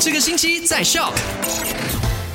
这个星期在笑。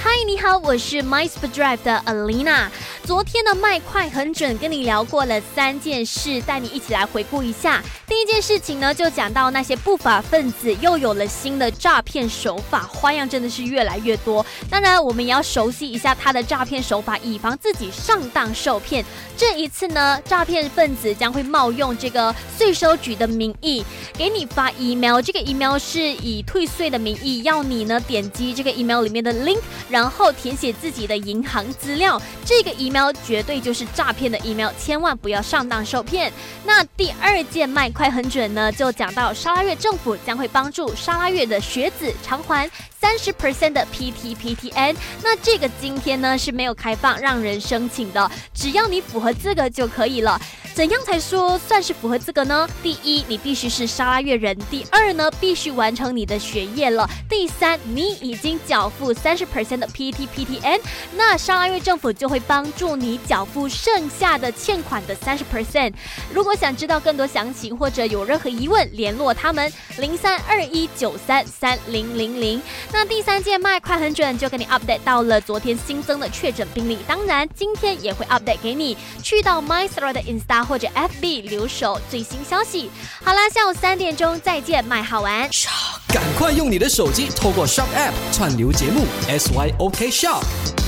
嗨，你好，我是 MySpa Drive 的 Alina。昨天的麦快很准，跟你聊过了三件事，带你一起来回顾一下。第一件事情呢，就讲到那些不法分子又有了新的诈骗手法，花样真的是越来越多。当然，我们也要熟悉一下他的诈骗手法，以防自己上当受骗。这一次呢，诈骗分子将会冒用这个税收局的名义，给你发 email，这个 email 是以退税的名义，要你呢点击这个 email 里面的 link，然后填写自己的银行资料。这个 email 绝对就是诈骗的 email，千万不要上当受骗。那第二件卖快很准呢，就讲到沙拉越政府将会帮助沙拉越的学子偿还三十 percent 的 PTPTN。那这个今天呢是没有开放让人申请的，只要你符合资格就可以了。怎样才说算是符合资格呢？第一，你必须是沙拉越人；第二呢，必须完成你的学业了；第三，你已经缴付三十 percent 的 PTPTN，那沙拉越政府就会帮助你缴付剩下的欠款的三十 percent。如果想知道更多详情或者有任何疑问，联络他们零三二一九三三零零零。那第三件卖快很准，就给你 update 到了昨天新增的确诊病例，当然今天也会 update 给你。去到 MyStore 的 Insta。或者 FB 留守最新消息。好啦，下午三点钟再见，卖好玩。赶快用你的手机透过 Shop App 串流节目 SYOK Shop。